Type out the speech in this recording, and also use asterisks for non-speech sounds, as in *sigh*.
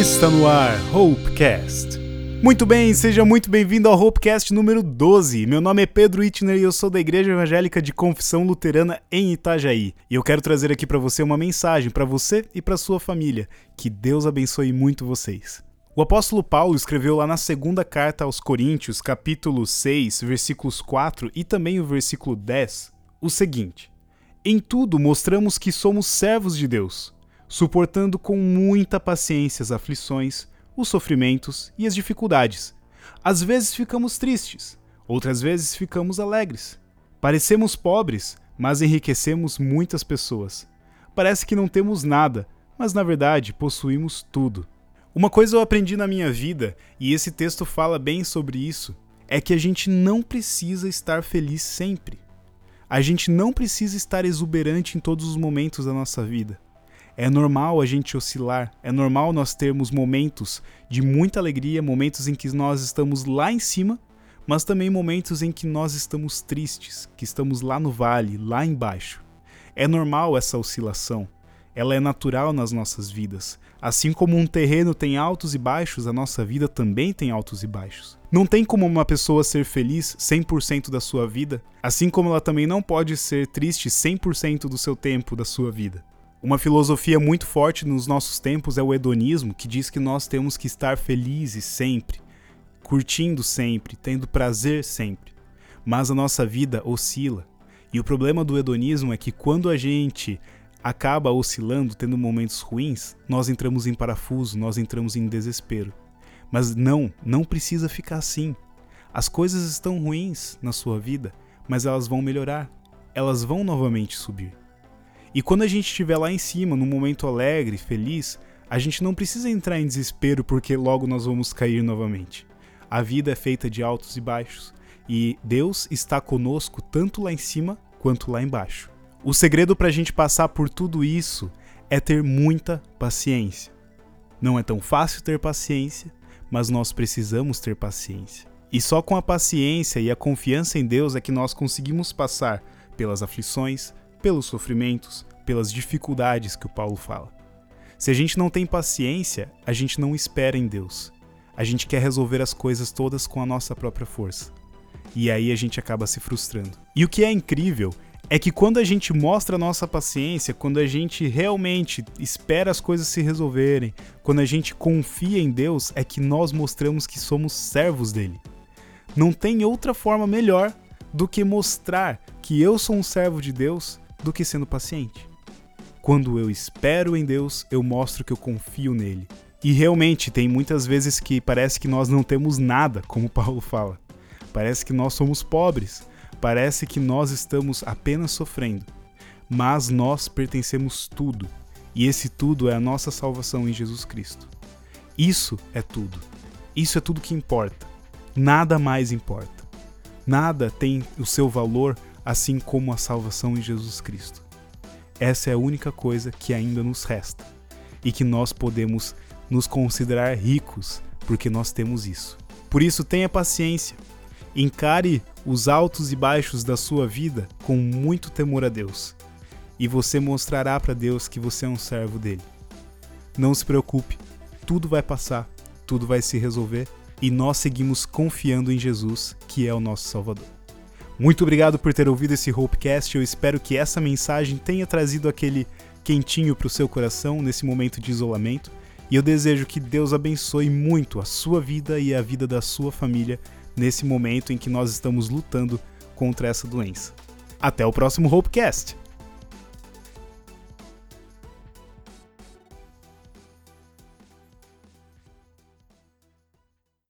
Está no ar, Hopecast. Muito bem, seja muito bem-vindo ao Hopecast número 12. Meu nome é Pedro Itner e eu sou da Igreja Evangélica de Confissão Luterana em Itajaí. E eu quero trazer aqui para você uma mensagem para você e para sua família. Que Deus abençoe muito vocês. O apóstolo Paulo escreveu lá na segunda carta aos Coríntios, capítulo 6, versículos 4 e também o versículo 10, o seguinte: Em tudo mostramos que somos servos de Deus, suportando com muita paciência as aflições, os sofrimentos e as dificuldades. Às vezes ficamos tristes, outras vezes ficamos alegres. Parecemos pobres, mas enriquecemos muitas pessoas. Parece que não temos nada, mas na verdade possuímos tudo. Uma coisa eu aprendi na minha vida, e esse texto fala bem sobre isso, é que a gente não precisa estar feliz sempre. A gente não precisa estar exuberante em todos os momentos da nossa vida. É normal a gente oscilar, é normal nós termos momentos de muita alegria, momentos em que nós estamos lá em cima, mas também momentos em que nós estamos tristes, que estamos lá no vale, lá embaixo. É normal essa oscilação, ela é natural nas nossas vidas. Assim como um terreno tem altos e baixos, a nossa vida também tem altos e baixos. Não tem como uma pessoa ser feliz 100% da sua vida, assim como ela também não pode ser triste 100% do seu tempo da sua vida. Uma filosofia muito forte nos nossos tempos é o hedonismo, que diz que nós temos que estar felizes sempre, curtindo sempre, tendo prazer sempre. Mas a nossa vida oscila. E o problema do hedonismo é que quando a gente acaba oscilando, tendo momentos ruins, nós entramos em parafuso, nós entramos em desespero. Mas não, não precisa ficar assim. As coisas estão ruins na sua vida, mas elas vão melhorar. Elas vão novamente subir. E quando a gente estiver lá em cima, num momento alegre, feliz, a gente não precisa entrar em desespero porque logo nós vamos cair novamente. A vida é feita de altos e baixos, e Deus está conosco tanto lá em cima quanto lá embaixo. O segredo para a gente passar por tudo isso é ter muita paciência. Não é tão fácil ter paciência, mas nós precisamos ter paciência. E só com a paciência e a confiança em Deus é que nós conseguimos passar pelas aflições, pelos sofrimentos, pelas dificuldades que o Paulo fala. Se a gente não tem paciência, a gente não espera em Deus. A gente quer resolver as coisas todas com a nossa própria força. E aí a gente acaba se frustrando. E o que é incrível é que quando a gente mostra a nossa paciência, quando a gente realmente espera as coisas se resolverem, quando a gente confia em Deus, é que nós mostramos que somos servos dele. Não tem outra forma melhor do que mostrar que eu sou um servo de Deus do que sendo paciente. Quando eu espero em Deus, eu mostro que eu confio nele. E realmente tem muitas vezes que parece que nós não temos nada, como *laughs* Paulo fala. Parece que nós somos pobres, parece que nós estamos apenas sofrendo. Mas nós pertencemos tudo, e esse tudo é a nossa salvação em Jesus Cristo. Isso é tudo. Isso é tudo que importa. Nada mais importa. Nada tem o seu valor assim como a salvação em Jesus Cristo. Essa é a única coisa que ainda nos resta e que nós podemos nos considerar ricos porque nós temos isso. Por isso, tenha paciência, encare os altos e baixos da sua vida com muito temor a Deus e você mostrará para Deus que você é um servo dele. Não se preocupe, tudo vai passar, tudo vai se resolver e nós seguimos confiando em Jesus, que é o nosso Salvador. Muito obrigado por ter ouvido esse Hopecast. Eu espero que essa mensagem tenha trazido aquele quentinho para o seu coração nesse momento de isolamento. E eu desejo que Deus abençoe muito a sua vida e a vida da sua família nesse momento em que nós estamos lutando contra essa doença. Até o próximo Hopecast!